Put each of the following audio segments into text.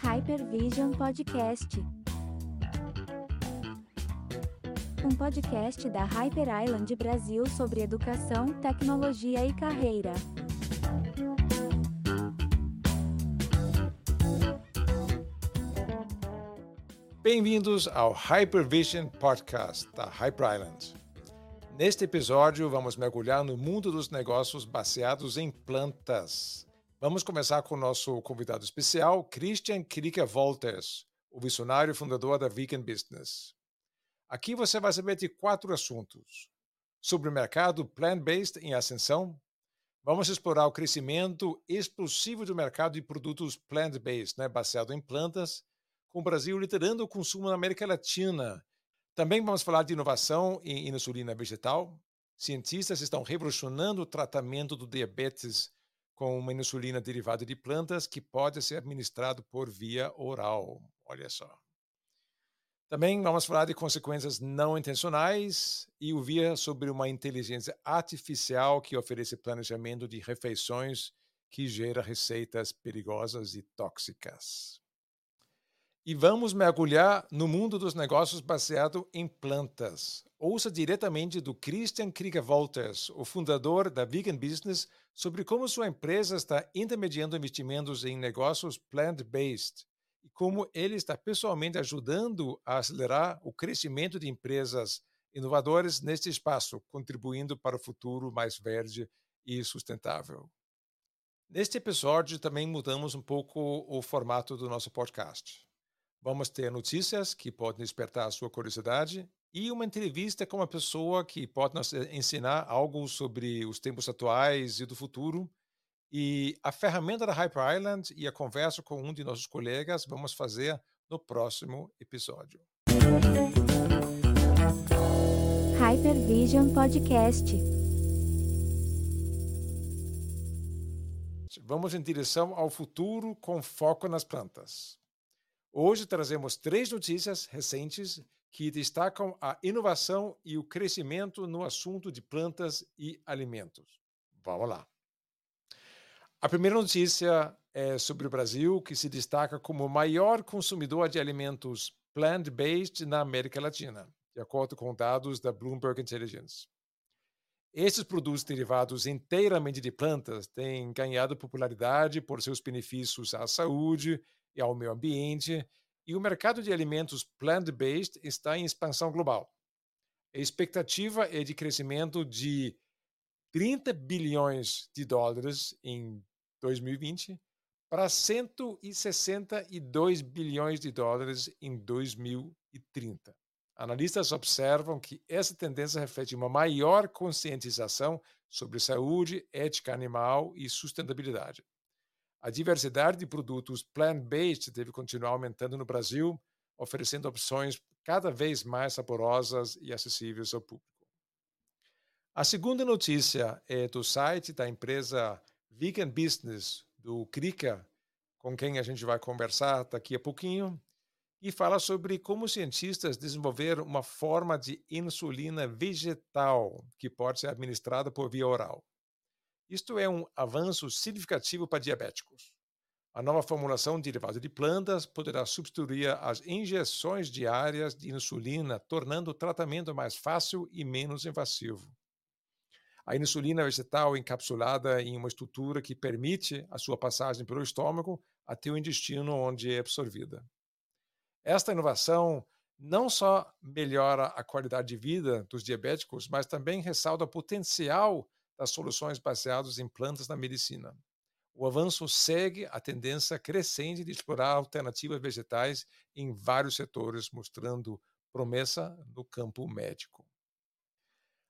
Hypervision Podcast. Um podcast da Hyper Island Brasil sobre educação, tecnologia e carreira. Bem-vindos ao Hypervision Podcast da Hyper Island. Neste episódio, vamos mergulhar no mundo dos negócios baseados em plantas. Vamos começar com o nosso convidado especial, Christian Krieger Wolters, o visionário fundador da Vegan Business. Aqui você vai saber de quatro assuntos. Sobre o mercado plant-based em ascensão, vamos explorar o crescimento explosivo do mercado de produtos plant-based, né, baseado em plantas, com o Brasil liderando o consumo na América Latina também vamos falar de inovação em insulina vegetal. Cientistas estão revolucionando o tratamento do diabetes com uma insulina derivada de plantas que pode ser administrado por via oral. Olha só. Também vamos falar de consequências não intencionais e ouvir sobre uma inteligência artificial que oferece planejamento de refeições que gera receitas perigosas e tóxicas e vamos mergulhar no mundo dos negócios baseado em plantas. Ouça diretamente do Christian Krieger Wolters, o fundador da Vegan Business, sobre como sua empresa está intermediando investimentos em negócios plant-based e como ele está pessoalmente ajudando a acelerar o crescimento de empresas inovadoras neste espaço, contribuindo para o futuro mais verde e sustentável. Neste episódio também mudamos um pouco o formato do nosso podcast. Vamos ter notícias que podem despertar a sua curiosidade e uma entrevista com uma pessoa que pode nos eh, ensinar algo sobre os tempos atuais e do futuro. E a ferramenta da Hyper Island e a conversa com um de nossos colegas vamos fazer no próximo episódio. Hypervision Podcast. Vamos em direção ao futuro com foco nas plantas. Hoje trazemos três notícias recentes que destacam a inovação e o crescimento no assunto de plantas e alimentos. Vamos lá. A primeira notícia é sobre o Brasil, que se destaca como o maior consumidor de alimentos plant-based na América Latina, de acordo com dados da Bloomberg Intelligence. Esses produtos derivados inteiramente de plantas têm ganhado popularidade por seus benefícios à saúde e ao meio ambiente, e o mercado de alimentos plant-based está em expansão global. A expectativa é de crescimento de 30 bilhões de dólares em 2020 para 162 bilhões de dólares em 2030. Analistas observam que essa tendência reflete uma maior conscientização sobre saúde, ética animal e sustentabilidade. A diversidade de produtos plant-based deve continuar aumentando no Brasil, oferecendo opções cada vez mais saborosas e acessíveis ao público. A segunda notícia é do site da empresa Vegan Business, do Krika, com quem a gente vai conversar daqui a pouquinho, e fala sobre como cientistas desenvolveram uma forma de insulina vegetal que pode ser administrada por via oral. Isto é um avanço significativo para diabéticos. A nova formulação derivada de plantas poderá substituir as injeções diárias de insulina, tornando o tratamento mais fácil e menos invasivo. A insulina vegetal encapsulada em uma estrutura que permite a sua passagem pelo estômago até o intestino onde é absorvida. Esta inovação não só melhora a qualidade de vida dos diabéticos, mas também ressalta o potencial das soluções baseadas em plantas na medicina. O avanço segue a tendência crescente de explorar alternativas vegetais em vários setores, mostrando promessa no campo médico.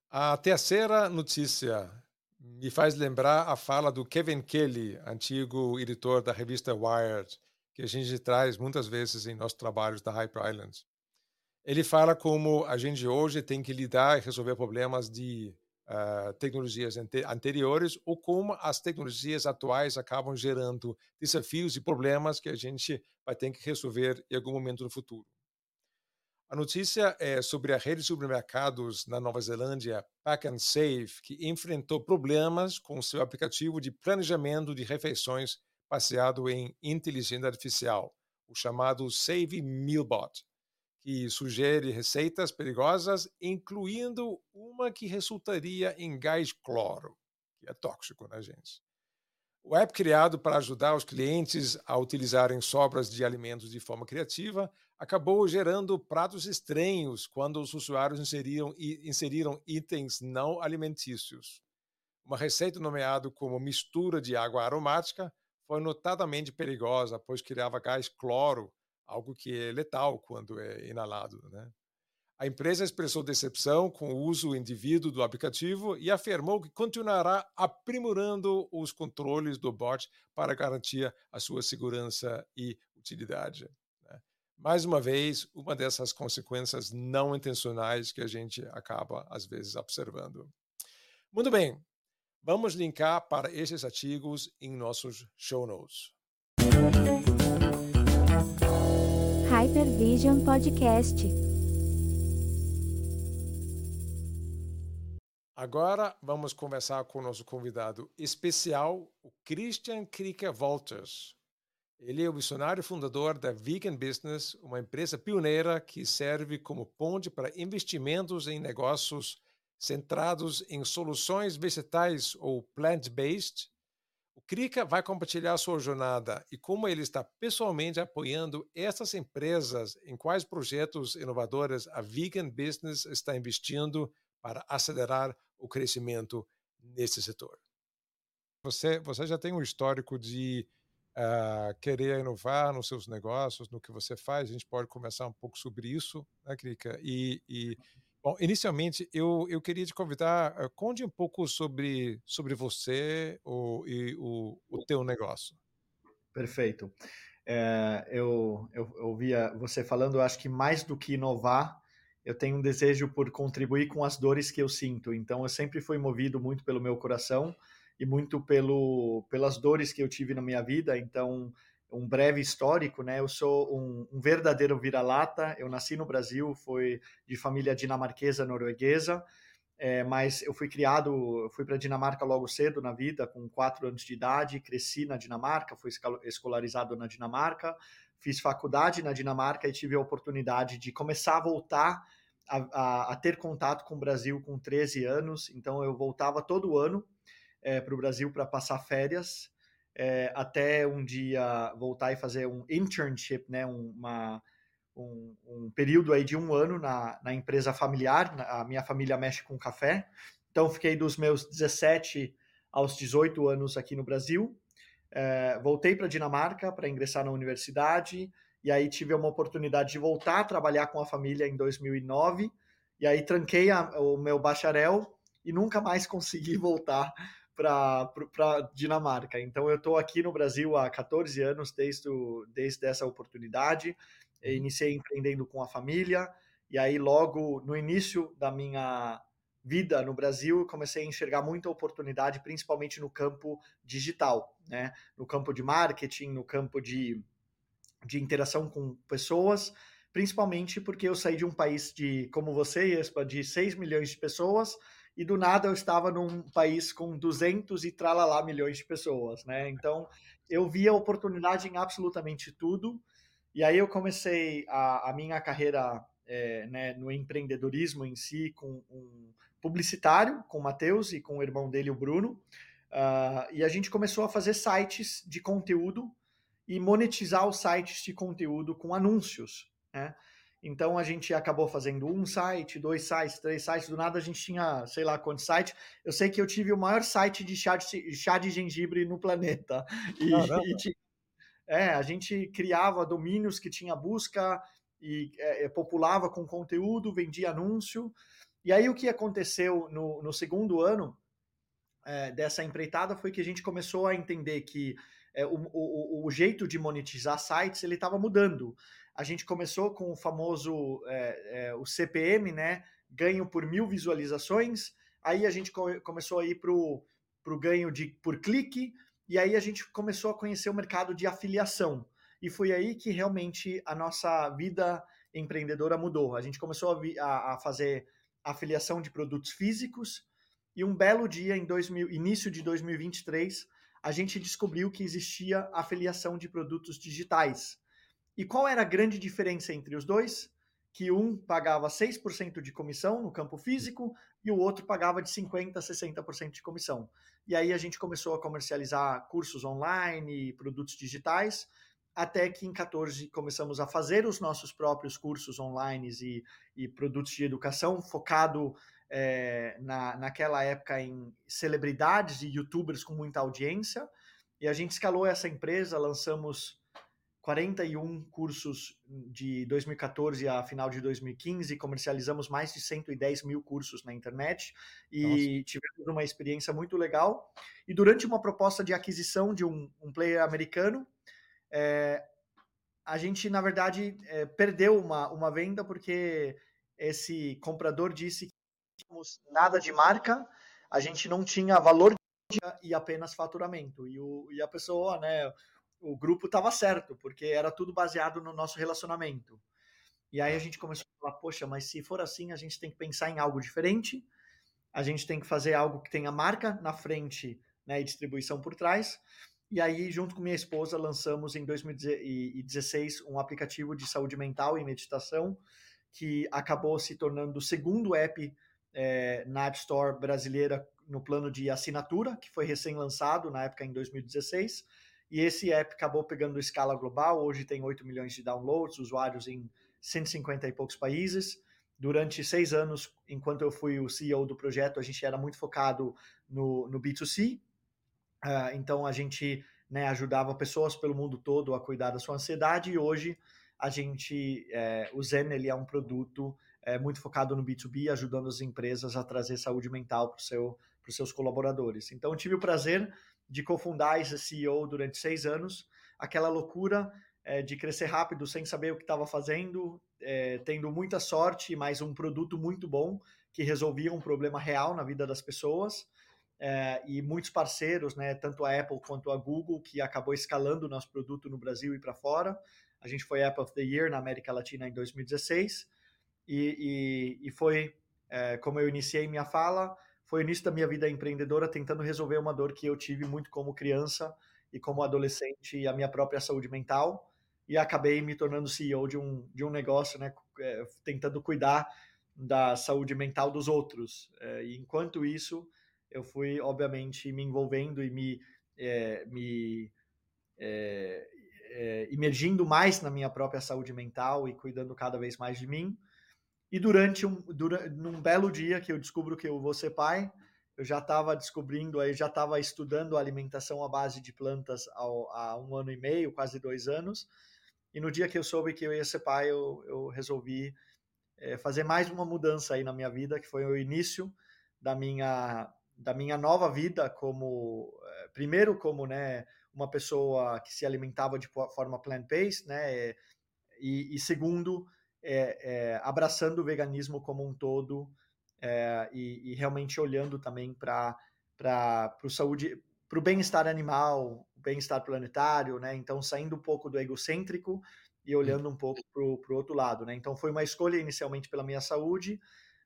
A terceira notícia me faz lembrar a fala do Kevin Kelly, antigo editor da revista Wired, que a gente traz muitas vezes em nossos trabalhos da Hyper Islands. Ele fala como a gente hoje tem que lidar e resolver problemas de uh, tecnologias ante anteriores ou como as tecnologias atuais acabam gerando desafios e problemas que a gente vai ter que resolver em algum momento no futuro. A notícia é sobre a rede de supermercados na Nova Zelândia, Pack and Save, que enfrentou problemas com seu aplicativo de planejamento de refeições baseado em inteligência artificial, o chamado Save Mealbot, que sugere receitas perigosas, incluindo uma que resultaria em gás cloro, que é tóxico, né, gente? O app criado para ajudar os clientes a utilizarem sobras de alimentos de forma criativa acabou gerando pratos estranhos quando os usuários inseriram, inseriram itens não alimentícios. Uma receita nomeada como mistura de água aromática foi notadamente perigosa, pois criava gás cloro, algo que é letal quando é inalado. Né? A empresa expressou decepção com o uso indivíduo do aplicativo e afirmou que continuará aprimorando os controles do bot para garantir a sua segurança e utilidade. Né? Mais uma vez, uma dessas consequências não intencionais que a gente acaba, às vezes, observando. Muito bem, vamos linkar para esses artigos em nossos show notes. Hypervision Podcast. Agora vamos conversar com o nosso convidado especial, o Christian Krieger Walters. Ele é o missionário fundador da Vegan Business, uma empresa pioneira que serve como ponte para investimentos em negócios centrados em soluções vegetais ou plant-based. O Krika vai compartilhar sua jornada e como ele está pessoalmente apoiando essas empresas em quais projetos inovadores a Vegan Business está investindo para acelerar o crescimento nesse setor. Você, você já tem um histórico de uh, querer inovar nos seus negócios, no que você faz. A gente pode conversar um pouco sobre isso, né, Krika? E, e bom, inicialmente eu, eu queria te convidar, uh, conte um pouco sobre, sobre você o, e o, o teu negócio. Perfeito. É, eu, eu, eu ouvia você falando, acho que mais do que inovar, eu tenho um desejo por contribuir com as dores que eu sinto. Então, eu sempre fui movido muito pelo meu coração e muito pelo, pelas dores que eu tive na minha vida. Então, um breve histórico, né? Eu sou um, um verdadeiro vira-lata. Eu nasci no Brasil, fui de família dinamarquesa norueguesa, é, mas eu fui criado, fui para Dinamarca logo cedo na vida, com quatro anos de idade, cresci na Dinamarca, fui escolarizado na Dinamarca, fiz faculdade na Dinamarca e tive a oportunidade de começar a voltar a, a, a ter contato com o Brasil com 13 anos. Então, eu voltava todo ano é, para o Brasil para passar férias, é, até um dia voltar e fazer um internship, né, uma, um, um período aí de um ano na, na empresa familiar. A minha família mexe com café. Então, fiquei dos meus 17 aos 18 anos aqui no Brasil. É, voltei para Dinamarca para ingressar na universidade e aí tive uma oportunidade de voltar a trabalhar com a família em 2009 e aí tranquei a, o meu bacharel e nunca mais consegui voltar para Dinamarca. Então eu estou aqui no Brasil há 14 anos desde, o, desde essa oportunidade. Eu iniciei empreendendo com a família e aí logo no início da minha vida no Brasil, comecei a enxergar muita oportunidade, principalmente no campo digital, né? No campo de marketing, no campo de, de interação com pessoas, principalmente porque eu saí de um país de, como você, Espa, de 6 milhões de pessoas, e do nada eu estava num país com 200 e tralalá milhões de pessoas, né? Então, eu via oportunidade em absolutamente tudo, e aí eu comecei a, a minha carreira é, né, no empreendedorismo em si com um publicitário, com o Matheus e com o irmão dele, o Bruno. Uh, e a gente começou a fazer sites de conteúdo e monetizar os sites de conteúdo com anúncios. Né? Então a gente acabou fazendo um site, dois sites, três sites. Do nada a gente tinha, sei lá quantos sites. Eu sei que eu tive o maior site de chá de, chá de gengibre no planeta. E, e, é, a gente criava domínios que tinha busca e é, populava com conteúdo, vendia anúncio. E aí o que aconteceu no, no segundo ano é, dessa empreitada foi que a gente começou a entender que é, o, o, o, jeito de monetizar sites ele estava mudando. A gente começou com o famoso é, é o CPM, né? Ganho por mil visualizações. Aí a gente co começou a ir para o ganho de por clique. E aí a gente começou a conhecer o mercado de afiliação. E foi aí que realmente a nossa vida empreendedora mudou. A gente começou a, a, a fazer afiliação de produtos físicos e um belo dia, em 2000, início de 2023, a gente descobriu que existia afiliação de produtos digitais. E qual era a grande diferença entre os dois? Que um pagava 6% de comissão no campo físico e o outro pagava de 50% a 60% de comissão. E aí a gente começou a comercializar cursos online e produtos digitais, até que em 14 começamos a fazer os nossos próprios cursos online e, e produtos de educação, focado é, na, naquela época em celebridades e youtubers com muita audiência. E a gente escalou essa empresa, lançamos 41 cursos de 2014 a final de 2015, comercializamos mais de 110 mil cursos na internet e Nossa. tivemos uma experiência muito legal. E durante uma proposta de aquisição de um, um player americano, é, a gente, na verdade, é, perdeu uma, uma venda porque esse comprador disse que não tínhamos nada de marca, a gente não tinha valor e apenas faturamento. E, o, e a pessoa, né, o grupo estava certo, porque era tudo baseado no nosso relacionamento. E aí a gente começou a falar, poxa, mas se for assim, a gente tem que pensar em algo diferente, a gente tem que fazer algo que tenha marca na frente né, e distribuição por trás. E aí, junto com minha esposa, lançamos em 2016 um aplicativo de saúde mental e meditação, que acabou se tornando o segundo app é, na App Store brasileira no plano de assinatura, que foi recém-lançado na época em 2016 e esse app acabou pegando escala global, hoje tem 8 milhões de downloads, usuários em 150 e poucos países. Durante seis anos, enquanto eu fui o CEO do projeto, a gente era muito focado no, no B2C, uh, ah, então a gente né, ajudava pessoas pelo mundo todo a cuidar da sua ansiedade e hoje a gente, é, o Zen ele é um produto é, muito focado no B2B, ajudando as empresas a trazer saúde mental para seu, os seus colaboradores. Então, tive o prazer de cofundar esse CEO durante seis anos, aquela loucura é, de crescer rápido sem saber o que estava fazendo, é, tendo muita sorte, mas um produto muito bom que resolvia um problema real na vida das pessoas. É, e muitos parceiros, né, tanto a Apple quanto a Google, que acabou escalando o nosso produto no Brasil e para fora. A gente foi Apple of the Year na América Latina em 2016 e, e, e foi, é, como eu iniciei minha fala, foi o início da minha vida empreendedora, tentando resolver uma dor que eu tive muito como criança e como adolescente, e a minha própria saúde mental. E acabei me tornando CEO de um, de um negócio, né, é, tentando cuidar da saúde mental dos outros. É, e enquanto isso, eu fui, obviamente, me envolvendo e me, é, me é, é, mais na minha própria saúde mental e cuidando cada vez mais de mim. E durante um, durante, num belo dia que eu descubro que eu vou ser pai, eu já estava descobrindo, aí já estava estudando alimentação à base de plantas ao, há um ano e meio, quase dois anos. E no dia que eu soube que eu ia ser pai, eu, eu resolvi é, fazer mais uma mudança aí na minha vida, que foi o início da minha da minha nova vida como é, primeiro como né uma pessoa que se alimentava de forma plant-based, né, e, e segundo é, é, abraçando o veganismo como um todo é, e, e, realmente olhando também para o saúde, para o bem-estar animal, bem-estar planetário, né? Então saindo um pouco do egocêntrico e olhando um pouco para o outro lado, né? Então foi uma escolha inicialmente pela minha saúde,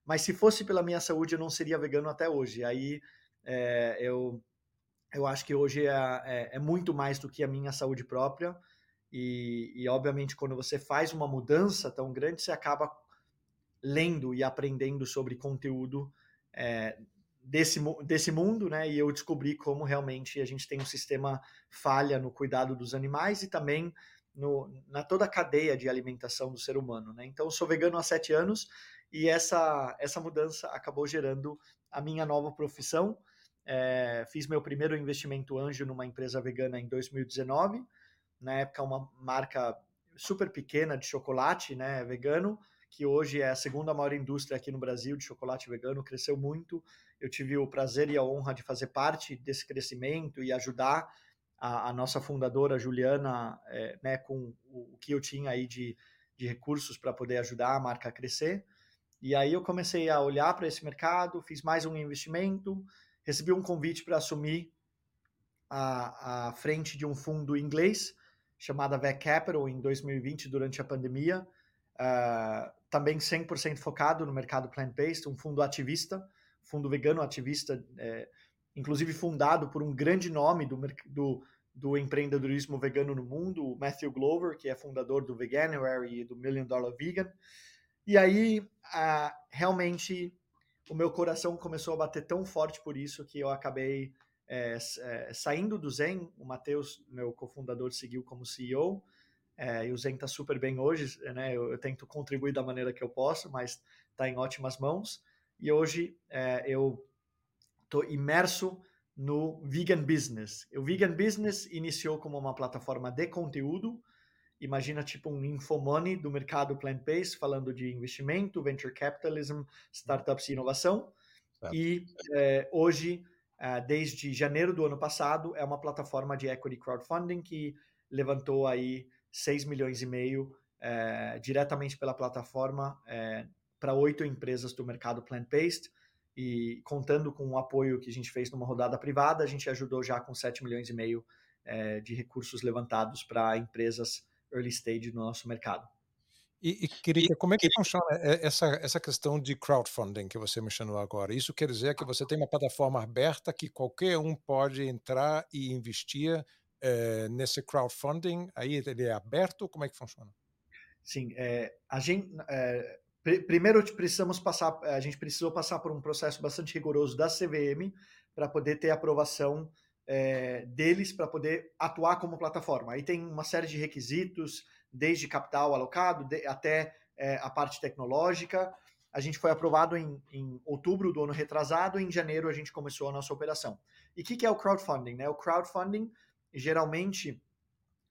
mas se fosse pela minha saúde eu não seria vegano até hoje. Aí é, eu eu acho que hoje é, é, é muito mais do que a minha saúde própria. E, e, obviamente, quando você faz uma mudança tão grande, você acaba lendo e aprendendo sobre conteúdo é, desse, desse mundo, né? E eu descobri como realmente a gente tem um sistema falha no cuidado dos animais e também no, na toda a cadeia de alimentação do ser humano, né? Então, eu sou vegano há sete anos e essa, essa mudança acabou gerando a minha nova profissão. É, fiz meu primeiro investimento anjo numa empresa vegana em 2019 na época uma marca super pequena de chocolate, né, vegano, que hoje é a segunda maior indústria aqui no Brasil de chocolate vegano, cresceu muito. Eu tive o prazer e a honra de fazer parte desse crescimento e ajudar a, a nossa fundadora Juliana, é, né, com o, o, que eu tinha aí de, de recursos para poder ajudar a marca a crescer. E aí eu comecei a olhar para esse mercado, fiz mais um investimento, recebi um convite para assumir a, a frente de um fundo inglês chamada VEC Capital em 2020, durante a pandemia. uh, também 100% focado no mercado plant-based, um fundo ativista, fundo vegano ativista, é, inclusive fundado por um grande nome do, do, do, empreendedorismo vegano no mundo, o Matthew Glover, que é fundador do Veganuary e do Million Dollar Vegan. E aí, uh, realmente, o meu coração começou a bater tão forte por isso que eu acabei é, é, saindo do Zen. O Matheus, meu cofundador, seguiu como CEO. É, e o Zen está super bem hoje, né? Eu, eu, tento contribuir da maneira que eu posso, mas está em ótimas mãos. E hoje é, eu estou imerso no Vegan Business. O Vegan Business iniciou como uma plataforma de conteúdo. Imagina tipo um infomoney do mercado plant-based, falando de investimento, venture capitalism, startups e inovação. E é, hoje, desde janeiro do ano passado, é uma plataforma de equity crowdfunding que levantou aí 6 milhões e meio é, diretamente pela plataforma é, para oito empresas do mercado plant-based e contando com o apoio que a gente fez numa rodada privada, a gente ajudou já com 7 milhões e meio é, de recursos levantados para empresas early stage no nosso mercado. E, e queria, como é que funciona essa, essa questão de crowdfunding que você mencionou agora? Isso quer dizer que você tem uma plataforma aberta que qualquer um pode entrar e investir é, nesse crowdfunding? Aí ele é aberto? Como é que funciona? Sim, é, a gente, é, primeiro precisamos passar, a gente precisou passar por um processo bastante rigoroso da CVM para poder ter aprovação é, deles para poder atuar como plataforma. Aí tem uma série de requisitos, desde capital alocado de, até é, a parte tecnológica. A gente foi aprovado em, em, outubro do ano retrasado, e em janeiro a gente começou a nossa operação. E o que, que, é o crowdfunding? Né? O crowdfunding, geralmente,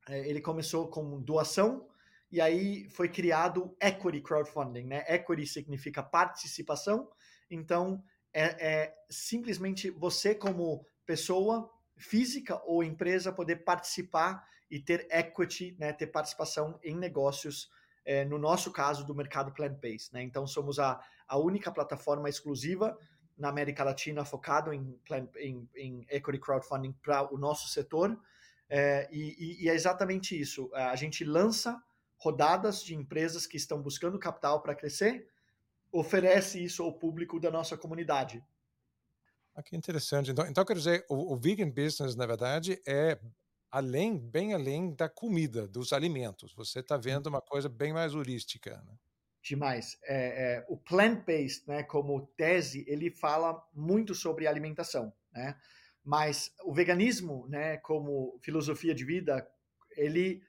é, ele começou com doação e aí foi criado equity crowdfunding, né? Equity significa participação, então é, é simplesmente você como pessoa física ou empresa poder participar e ter equity, né? Ter participação em negócios é, no nosso caso, do mercado plant-based. Né? Então, somos a, a única plataforma exclusiva na América Latina focado em, em, em equity crowdfunding para o nosso setor. É, e, e, é exatamente isso. A gente lança rodadas de empresas que estão buscando capital para crescer, oferece isso ao público da nossa comunidade. Ah, que interessante. Então, então quer dizer, o, o vegan business, na verdade, é além, bem além da comida, dos alimentos. Você está vendo uma coisa bem mais holística. Né? Demais. É, é, o plant-based, né, como tese, ele fala muito sobre alimentação, né? Mas o veganismo, né, como filosofia de vida, ele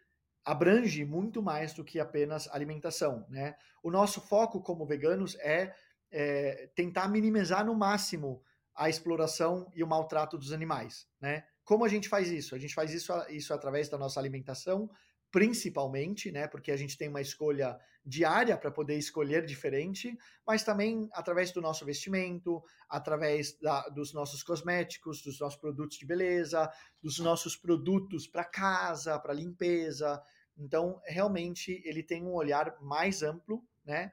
abrange muito mais do que apenas alimentação, né? O nosso foco como veganos é, é, tentar minimizar no máximo a exploração e o maltrato dos animais, né? Como a gente faz isso? A gente faz isso, isso através da nossa alimentação, principalmente, né? Porque a gente tem uma escolha diária para poder escolher diferente, mas também através do nosso vestimento, através da, dos nossos cosméticos, dos nossos produtos de beleza, dos nossos produtos para casa, para limpeza, então, realmente, ele tem um olhar mais amplo, né?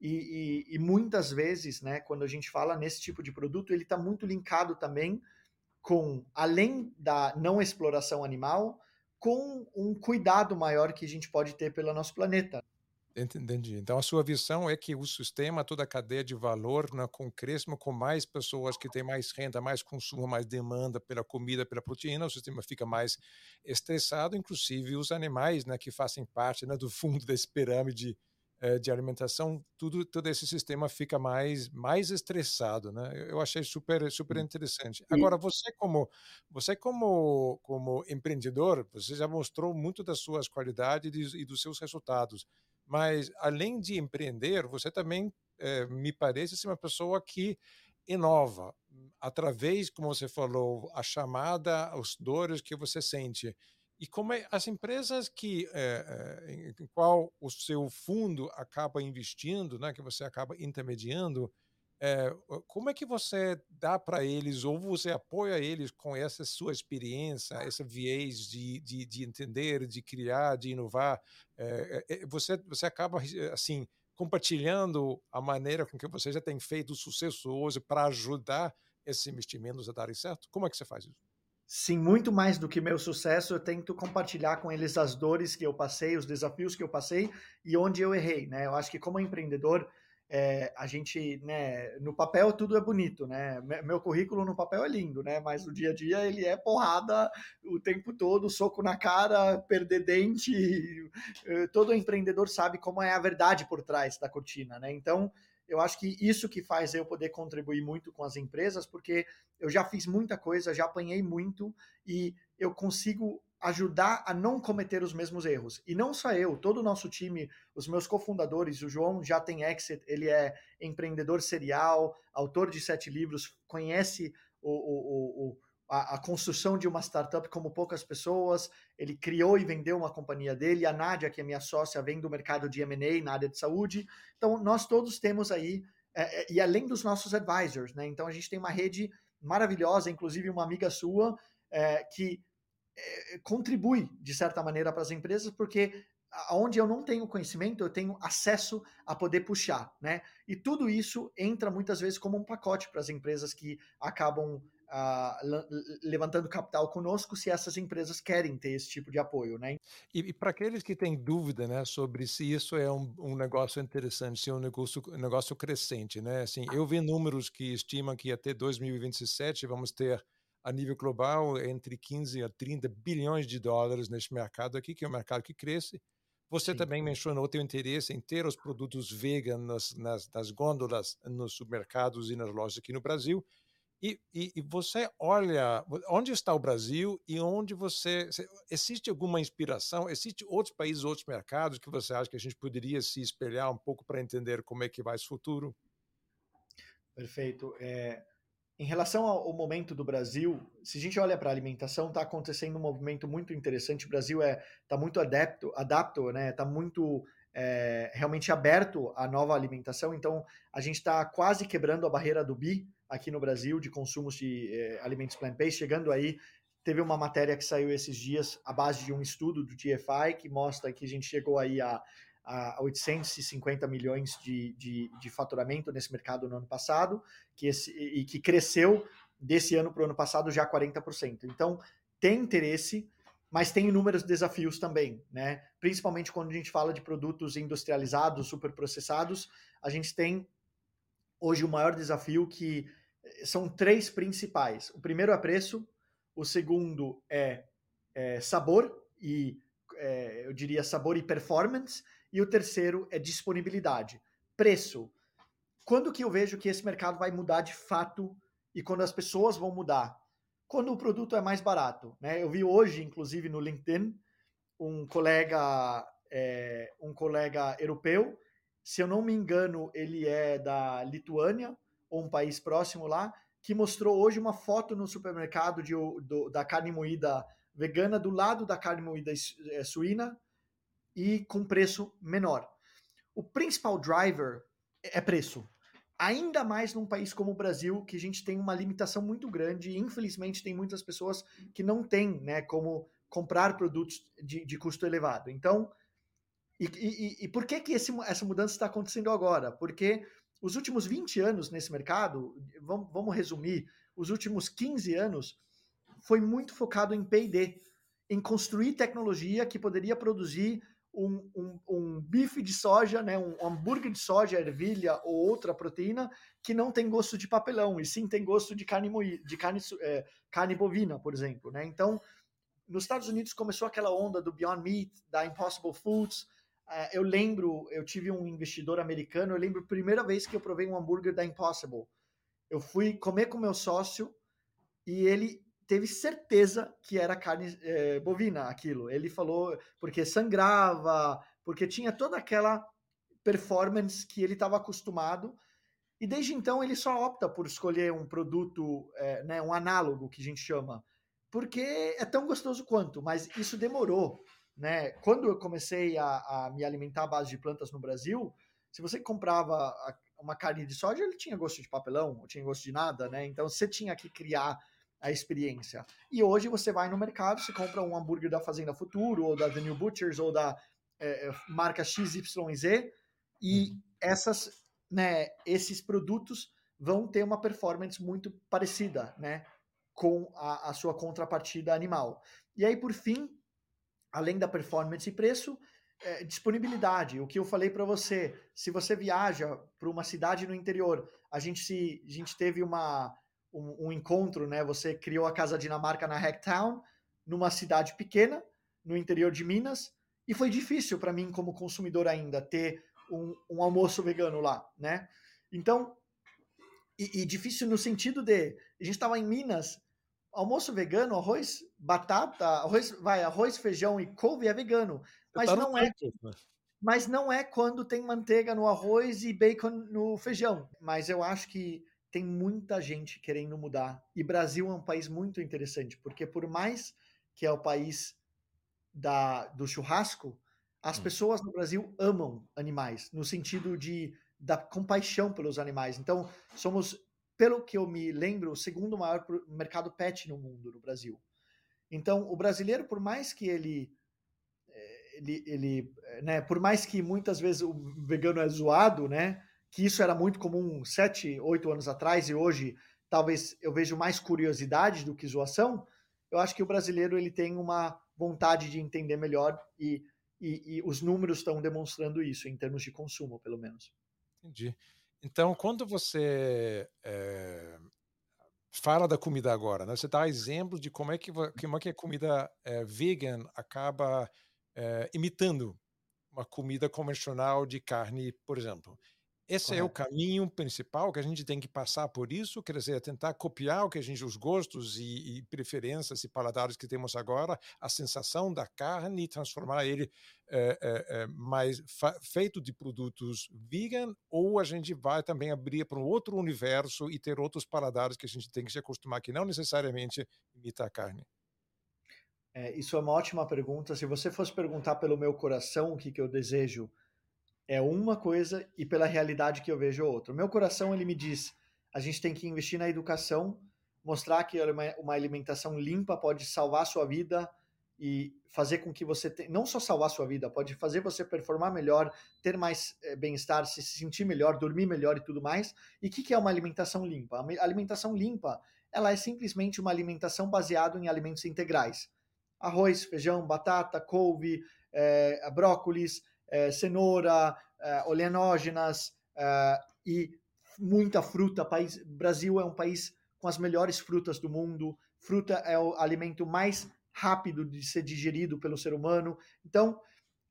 E, e, e muitas vezes, né, quando a gente fala nesse tipo de produto, ele está muito linkado também com, além da não exploração animal, com um cuidado maior que a gente pode ter pelo nosso planeta. Entendi. Então, a sua visão é que o sistema, toda a cadeia de valor, né, com crescimento, com mais pessoas que têm mais renda, mais consumo, mais demanda pela comida, pela proteína, o sistema fica mais estressado, inclusive os animais, né, que fazem parte né, do fundo desse pirâmide eh, de alimentação, tudo, todo esse sistema fica mais, mais estressado, né? Eu achei super, super interessante. Agora, você como, você como, como empreendedor, você já mostrou muito das suas qualidades e dos seus resultados. Mas, além de empreender, você também é, me parece ser uma pessoa que inova através, como você falou, a chamada, os dores que você sente. E como é, as empresas que é, em, em qual o seu fundo acaba investindo, né, que você acaba intermediando, é, como é que você dá para eles, ou você apoia eles com essa sua experiência, essa viés de, de, de entender, de criar, de inovar? Você, você acaba, assim, compartilhando a maneira com que você já tem feito sucesso hoje para ajudar esses investimentos a darem certo? Como é que você faz isso? Sim, muito mais do que meu sucesso, eu tento compartilhar com eles as dores que eu passei, os desafios que eu passei e onde eu errei, né? Eu acho que como empreendedor, é, a gente, né, no papel tudo é bonito, né? Meu currículo no papel é lindo, né? Mas no dia a dia ele é porrada o tempo todo, soco na cara, perder dente. Todo empreendedor sabe como é a verdade por trás da cortina, né? Então, eu acho que isso que faz eu poder contribuir muito com as empresas, porque eu já fiz muita coisa, já apanhei muito e eu consigo ajudar a não cometer os mesmos erros. E não só eu, todo o nosso time, os meus cofundadores, o João já tem exit, ele é empreendedor serial, autor de sete livros, conhece o, o, o a, a, construção de uma startup como poucas pessoas. Ele criou e vendeu uma companhia dele. A Nádia, que é minha sócia, vem do mercado de M&A na área de saúde. Então, nós todos temos aí, é, é, e além dos nossos advisors, né? Então, a gente tem uma rede maravilhosa, inclusive uma amiga sua, é, que é, contribui, de certa maneira, para as empresas, porque onde eu não tenho conhecimento, eu tenho acesso a poder puxar, né? E tudo isso entra muitas vezes como um pacote para as empresas que acabam uh, levantando capital conosco se essas empresas querem ter esse tipo de apoio, né? E, e para aqueles que têm dúvida, né, sobre se isso é um, um negócio interessante, se é um negócio, um negócio crescente, né? Assim, eu vi números que estimam que até 2027 vamos ter a nível global entre 15 a 30 bilhões de dólares neste mercado aqui, que é um mercado que cresce. Você Sim. também mencionou teu interesse em ter os produtos veganos nas, nas gôndolas, nos supermercados e nas lojas aqui no Brasil. E, e, e, você olha onde está o Brasil e onde você. Existe alguma inspiração? Existe outros países, outros mercados que você acha que a gente poderia se espelhar um pouco para entender como é que vai esse futuro? Perfeito. É, em relação ao, momento do Brasil, se a gente olha para a alimentação, está acontecendo um movimento muito interessante. O Brasil está é, tá muito adepto, adapto, né? Está muito é, realmente aberto à nova alimentação. Então, a gente está quase quebrando a barreira do bi aqui no Brasil de consumos de eh, alimentos plant-based, chegando aí. Teve uma matéria que saiu esses dias, à base de um estudo do GFI, que mostra que a gente chegou aí a, a 850 milhões de, de, de, faturamento nesse mercado no ano passado, que esse, e que cresceu desse ano para o ano passado já 40%. Então, tem interesse, mas tem inúmeros desafios também, né? Principalmente quando a gente fala de produtos industrializados, superprocessados, a gente tem hoje o maior desafio que são três principais. O primeiro é preço, o segundo é, é sabor e é, eu diria sabor e performance, e o terceiro é disponibilidade. Preço. Quando que eu vejo que esse mercado vai mudar de fato e quando as pessoas vão mudar? Quando o produto é mais barato. Né? Eu vi hoje, inclusive, no LinkedIn, um colega, é, um colega europeu, se eu não me engano, ele é da Lituânia, ou um país próximo lá, que mostrou hoje uma foto no supermercado de, do, da carne moída vegana do lado da carne moída é, suína e com preço menor. O principal driver é preço. Ainda mais num país como o Brasil, que a gente tem uma limitação muito grande e infelizmente tem muitas pessoas que não têm né, como comprar produtos de, de custo elevado. Então, e, e, e, por que, que esse, essa mudança está acontecendo agora? Porque os últimos 20 anos nesse mercado, vamos, vamos resumir, os últimos 15 anos foi muito focado em P&D, em construir tecnologia que poderia produzir um, um, um, bife de soja, né, um hambúrguer de soja, ervilha ou outra proteína que não tem gosto de papelão, e sim tem gosto de carne, de carne, é, carne bovina, por exemplo. Né? Então, nos Estados Unidos começou aquela onda do Beyond Meat, da Impossible Foods, eu lembro, eu tive um investidor americano, eu lembro a primeira vez que eu provei um hambúrguer da Impossible. Eu fui comer com meu sócio e ele teve certeza que era carne é, bovina aquilo. Ele falou porque sangrava, porque tinha toda aquela performance que ele estava acostumado. E desde então ele só opta por escolher um produto, é, né, um análogo que a gente chama, porque é tão gostoso quanto. Mas isso demorou né? Quando eu comecei a, a, me alimentar à base de plantas no Brasil, se você comprava a, uma carne de soja, ele tinha gosto de papelão, não tinha gosto de nada, né? Então você tinha que criar a experiência. E hoje você vai no mercado, você compra um hambúrguer da Fazenda Futuro, ou da The New Butchers, ou da é, é marca XYZ, e uhum. essas, né, esses produtos vão ter uma performance muito parecida, né? com a, a sua contrapartida animal. E aí, por fim, além da performance e preço, é, disponibilidade. O que eu falei para você, se você viaja para uma cidade no interior, a gente se, a gente teve uma um, um, encontro, né? Você criou a casa Dinamarca na Hacktown, numa cidade pequena, no interior de Minas, e foi difícil para mim como consumidor ainda ter um, um, almoço vegano lá, né? Então, e, e difícil no sentido de a gente estava em Minas, almoço vegano, arroz, batata, arroz, vai, arroz, feijão e couve é vegano, mas tá não é. Né? Mas não é quando tem manteiga no arroz e bacon no feijão. Mas eu acho que tem muita gente querendo mudar. E Brasil é um país muito interessante, porque por mais que é o país da, do churrasco, as hum. pessoas no Brasil amam animais, no sentido de da compaixão pelos animais. Então, somos pelo que eu me lembro, o segundo maior mercado pet no mundo, no Brasil. Então, o brasileiro, por mais que ele, eh, ele, ele eh, né, por mais que muitas vezes o vegano é zoado, né, que isso era muito comum sete, oito anos atrás e hoje talvez eu vejo mais curiosidade do que zoação, eu acho que o brasileiro ele tem uma vontade de entender melhor e, e, e os números estão demonstrando isso em termos de consumo, pelo menos. Entendi. Então, quando você é, fala da comida agora, né, você dá exemplo de como é que, como é que a comida é, vegan acaba é, imitando uma comida convencional de carne, por exemplo. Esse Correto. é o caminho principal que a gente tem que passar por isso, quer dizer, tentar copiar o que a gente, os gostos e, e preferências e paladares que temos agora, a sensação da carne e transformar ele é, é, é, mais feito de produtos vegan, ou a gente vai também abrir para um outro universo e ter outros paladares que a gente tem que se acostumar, que não necessariamente imita a carne. É, isso é uma ótima pergunta. Se você fosse perguntar pelo meu coração o que, que eu desejo é uma coisa e pela realidade que eu vejo outra. O meu coração ele me diz: a gente tem que investir na educação, mostrar que uma alimentação limpa pode salvar a sua vida e fazer com que você não só salvar a sua vida, pode fazer você performar melhor, ter mais bem-estar, se sentir melhor, dormir melhor e tudo mais. E o que, que é uma alimentação limpa? A alimentação limpa ela é simplesmente uma alimentação baseada em alimentos integrais. Arroz, feijão, batata, couve, é, brócolis, é, cenoura, é, oleanógenas é, e muita fruta. País, Brasil é um país com as melhores frutas do mundo. Fruta é o alimento mais rápido de ser digerido pelo ser humano. Então,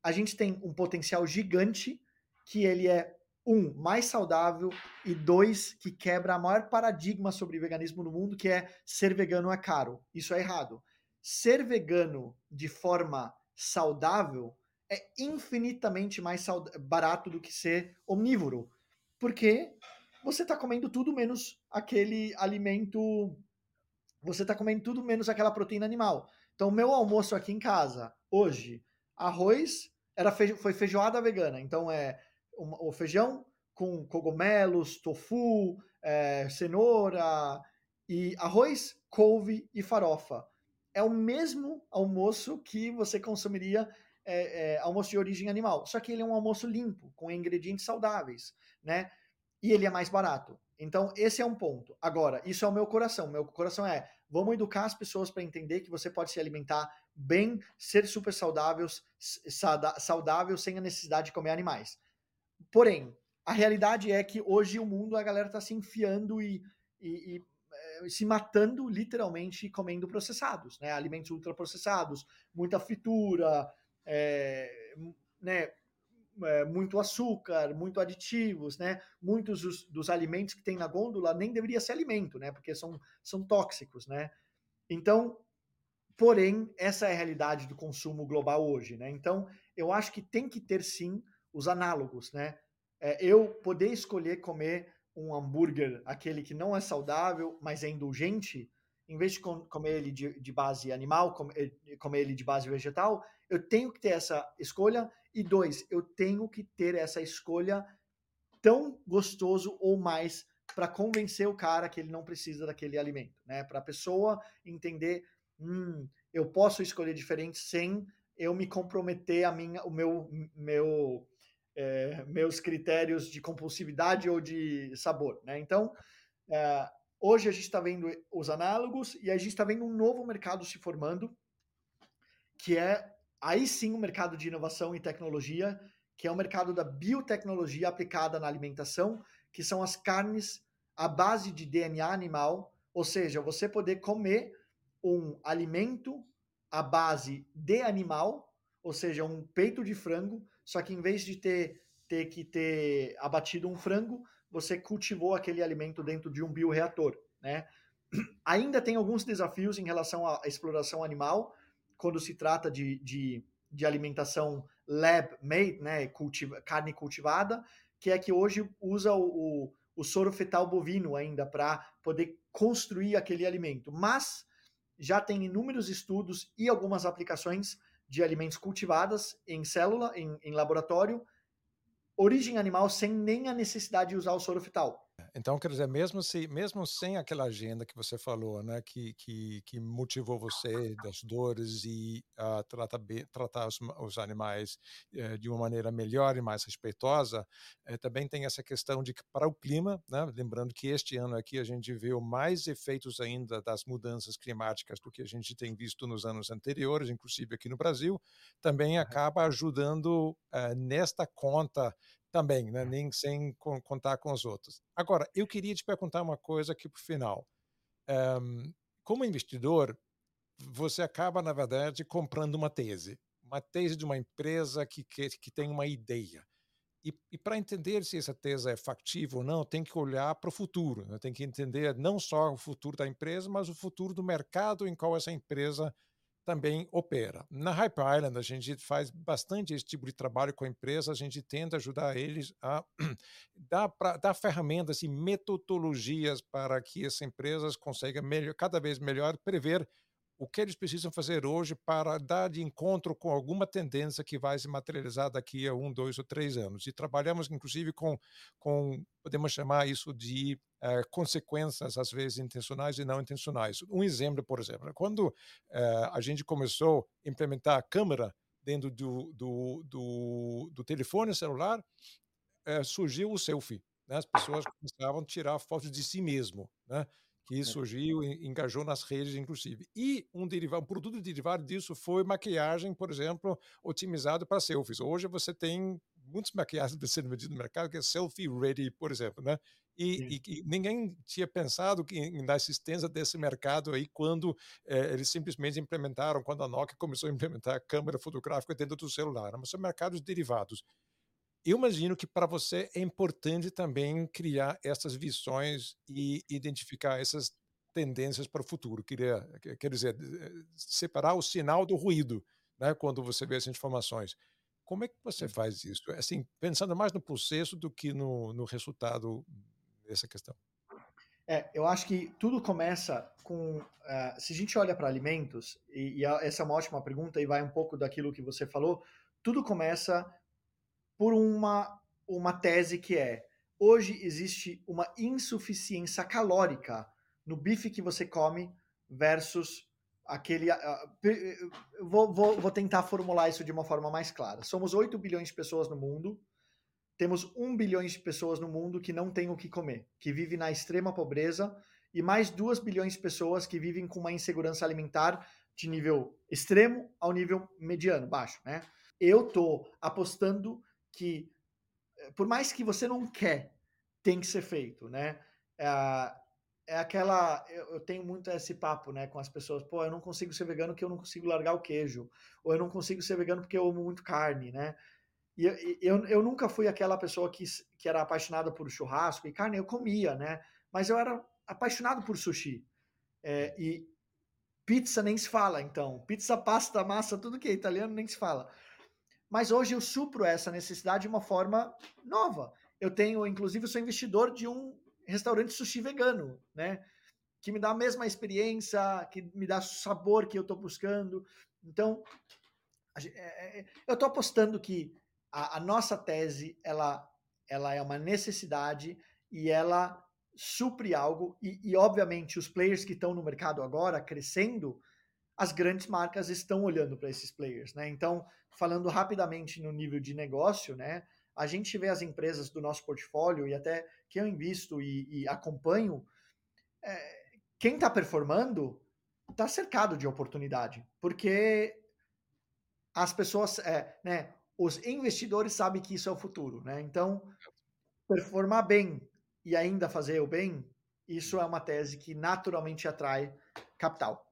a gente tem um potencial gigante que ele é um mais saudável e dois que quebra a maior paradigma sobre veganismo no mundo, que é ser vegano é caro. Isso é errado. Ser vegano de forma saudável é infinitamente mais barato do que ser omnívoro, porque você está comendo tudo menos aquele alimento, você está comendo tudo menos aquela proteína animal. Então, meu almoço aqui em casa, hoje, arroz era feijo, foi feijoada vegana. Então, é o feijão com cogumelos, tofu, é, cenoura e arroz, couve e farofa. É o mesmo almoço que você consumiria é, é, almoço de origem animal. Só que ele é um almoço limpo, com ingredientes saudáveis, né? E ele é mais barato. Então, esse é um ponto. Agora, isso é o meu coração. Meu coração é: vamos educar as pessoas para entender que você pode se alimentar bem, ser super saudável, saudável sem a necessidade de comer animais. Porém, a realidade é que hoje o mundo, a galera está se enfiando e, e, e é, se matando literalmente comendo processados, né? Alimentos ultraprocessados, muita fritura, é, né, é, muito açúcar, muito aditivos, né? Muitos dos, dos, alimentos que tem na gôndola nem deveria ser alimento, né? Porque são, são tóxicos, né? Então, porém, essa é a realidade do consumo global hoje, né? Então, eu acho que tem que ter sim os análogos, né? É, eu poder escolher comer um hambúrguer, aquele que não é saudável, mas é indulgente, em vez de comer ele de, de base animal, comer, comer ele de base vegetal, eu tenho que ter essa escolha. E dois, eu tenho que ter essa escolha tão gostoso ou mais para convencer o cara que ele não precisa daquele alimento, né? Para a pessoa entender, hum, eu posso escolher diferente sem eu me comprometer a minha, o meu, meu, é, meus critérios de compulsividade ou de sabor, né? Então, é, Hoje a gente está vendo os análogos e a gente está vendo um novo mercado se formando, que é aí sim o um mercado de inovação e tecnologia, que é o mercado da biotecnologia aplicada na alimentação, que são as carnes à base de DNA animal, ou seja, você poder comer um alimento à base de animal, ou seja, um peito de frango, só que em vez de ter, ter que ter abatido um frango, você cultivou aquele alimento dentro de um bioreator, né? Ainda tem alguns desafios em relação à exploração animal, quando se trata de, de, de alimentação lab-made, né, cultiva, carne cultivada, que é que hoje usa o, o, o soro fetal bovino ainda para poder construir aquele alimento. Mas já tem inúmeros estudos e algumas aplicações de alimentos cultivadas em célula, em, em laboratório, origem animal sem nem a necessidade de usar o soro fetal. Então, quer dizer, mesmo, se, mesmo sem aquela agenda que você falou, né, que, que, que motivou você das dores e uh, tratar, tratar os, os animais uh, de uma maneira melhor e mais respeitosa, uh, também tem essa questão de que para o clima, né, lembrando que este ano aqui a gente viu mais efeitos ainda das mudanças climáticas do que a gente tem visto nos anos anteriores, inclusive aqui no Brasil, também acaba ajudando eh, nesta conta também, né? nem sem contar com os outros. Agora, eu queria te perguntar uma coisa aqui para o final. Um, como investidor, você acaba, na verdade, comprando uma tese, uma tese de uma empresa que, que, que tem uma ideia. E, e para entender se essa tese é factível ou não, tem que olhar para o futuro, né? tem que entender não só o futuro da empresa, mas o futuro do mercado em qual essa empresa também opera. Na Hype Island, a gente faz bastante esse tipo de trabalho com a empresa, a gente tenta ajudar eles a dar, pra, dar ferramentas e metodologias para que essas empresas consigam melhor, cada vez melhor prever o que eles precisam fazer hoje para dar de encontro com alguma tendência que vai se materializar daqui a um, dois ou três anos. E trabalhamos, inclusive, com, com podemos chamar isso de uh, consequências, às vezes intencionais e não intencionais. Um exemplo, por exemplo, quando uh, a gente começou a implementar a câmera dentro do, do, do, do telefone celular, uh, surgiu o selfie. Né? As pessoas começavam a tirar fotos de si mesmo. Né? Que é. surgiu e engajou nas redes, inclusive. E um, derivado, um produto derivado disso foi maquiagem, por exemplo, otimizado para selfies. Hoje você tem muitas maquiagens sendo vendidas no mercado que é selfie ready, por exemplo, né? E, e, e ninguém tinha pensado que, na existência desse mercado aí quando é, eles simplesmente implementaram, quando a Nokia começou a implementar a câmera fotográfica dentro do celular. Mas são mercados derivados eu imagino que para você é importante também criar essas visões e identificar essas tendências para o futuro. Queria, quer dizer, eh, separar o sinal do ruído, né, quando você vê essas informações. Como é que você faz isso? Assim, pensando mais no processo do que no, no resultado dessa questão. É, eu acho que tudo começa com. Uh, se a gente olha para alimentos, e, e, essa é uma ótima pergunta e vai um pouco daquilo que você falou, tudo começa por uma, uma tese que é: hoje existe uma insuficiência calórica no bife que você come versus aquele. Uh, vou, vou, vou tentar formular isso de uma forma mais clara. Somos 8 bilhões de pessoas no mundo. Temos 1 bilhão de pessoas no mundo que não têm o que comer, que vivem na extrema pobreza, e mais 2 bilhões de pessoas que vivem com uma insegurança alimentar de nível extremo ao nível mediano, baixo, né? Eu tô apostando que, eh, por mais que você não quer, tem que ser feito, né? É, é aquela. Eu, eu, tenho muito esse papo, né, com as pessoas. Pô, eu não consigo ser vegano porque eu não consigo largar o queijo. Ou eu não consigo ser vegano porque eu amo muito carne, né? E eu, eu, eu nunca fui aquela pessoa que, que era apaixonada por churrasco e carne, eu comia, né? Mas eu era apaixonado por sushi. É, e pizza nem se fala, então. Pizza, pasta, massa, tudo que é italiano nem se fala. Mas hoje eu supro essa necessidade de uma forma nova. Eu tenho, inclusive, sou investidor de um restaurante sushi vegano, né? Que me dá a mesma experiência, que me dá o sabor que eu estou buscando. Então, é, é, eu estou apostando que a, a, nossa tese ela, ela é uma necessidade e ela supre algo. E, e obviamente, os players que estão no mercado agora crescendo, as grandes marcas estão olhando para esses players, né? Então, falando rapidamente no nível de negócio, né? A gente vê as empresas do nosso portfólio e até que eu invisto e, e acompanho, é, quem está performando está cercado de oportunidade, porque as pessoas, é, né, os investidores sabem que isso é o futuro, né? Então, performar bem e ainda fazer o bem, isso é uma tese que naturalmente atrai capital.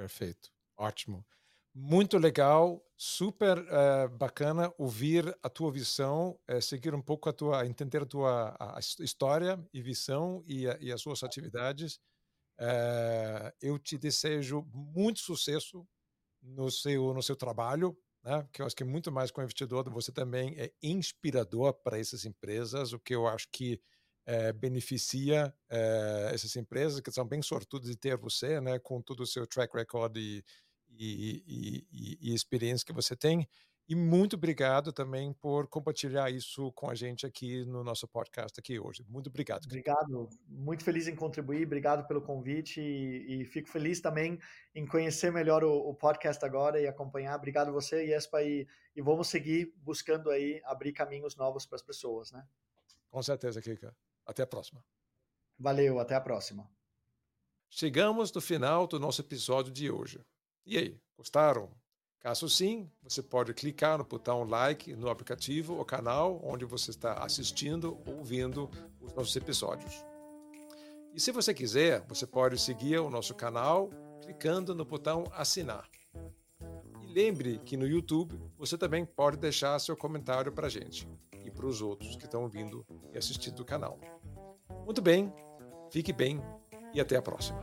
Perfeito, ótimo. Muito legal, super uh, bacana ouvir a tua visão, uh, seguir um pouco a tua, entender a tua a história e visão e, a, e as suas atividades. Uh, eu te desejo muito sucesso no seu no seu trabalho, né? Que eu acho que muito mais com investidor, você também é inspirador para essas empresas, o que eu acho que beneficia essas empresas que são bem sortudas de ter você, né? Com todo o seu track record e e, e, e, experiência que você tem. E muito obrigado também por compartilhar isso com a gente aqui no nosso podcast aqui hoje. Muito obrigado. Obrigado. Muito feliz em contribuir. Obrigado pelo convite e, fico feliz também em conhecer melhor o, o, podcast agora e acompanhar. Obrigado você, Iespa, e, e vamos seguir buscando aí abrir caminhos novos para as pessoas, né? Com certeza, Kika. Até a próxima. Valeu, até a próxima. Chegamos no final do nosso episódio de hoje. E aí, gostaram? Caso sim, você pode clicar no botão like no aplicativo ou canal onde você está assistindo ou ouvindo os nossos episódios. E se você quiser, você pode seguir o nosso canal clicando no botão assinar. E lembre que no YouTube você também pode deixar seu comentário para a gente e para os outros que estão ouvindo e assistindo o canal. Muito bem, fique bem e até a próxima.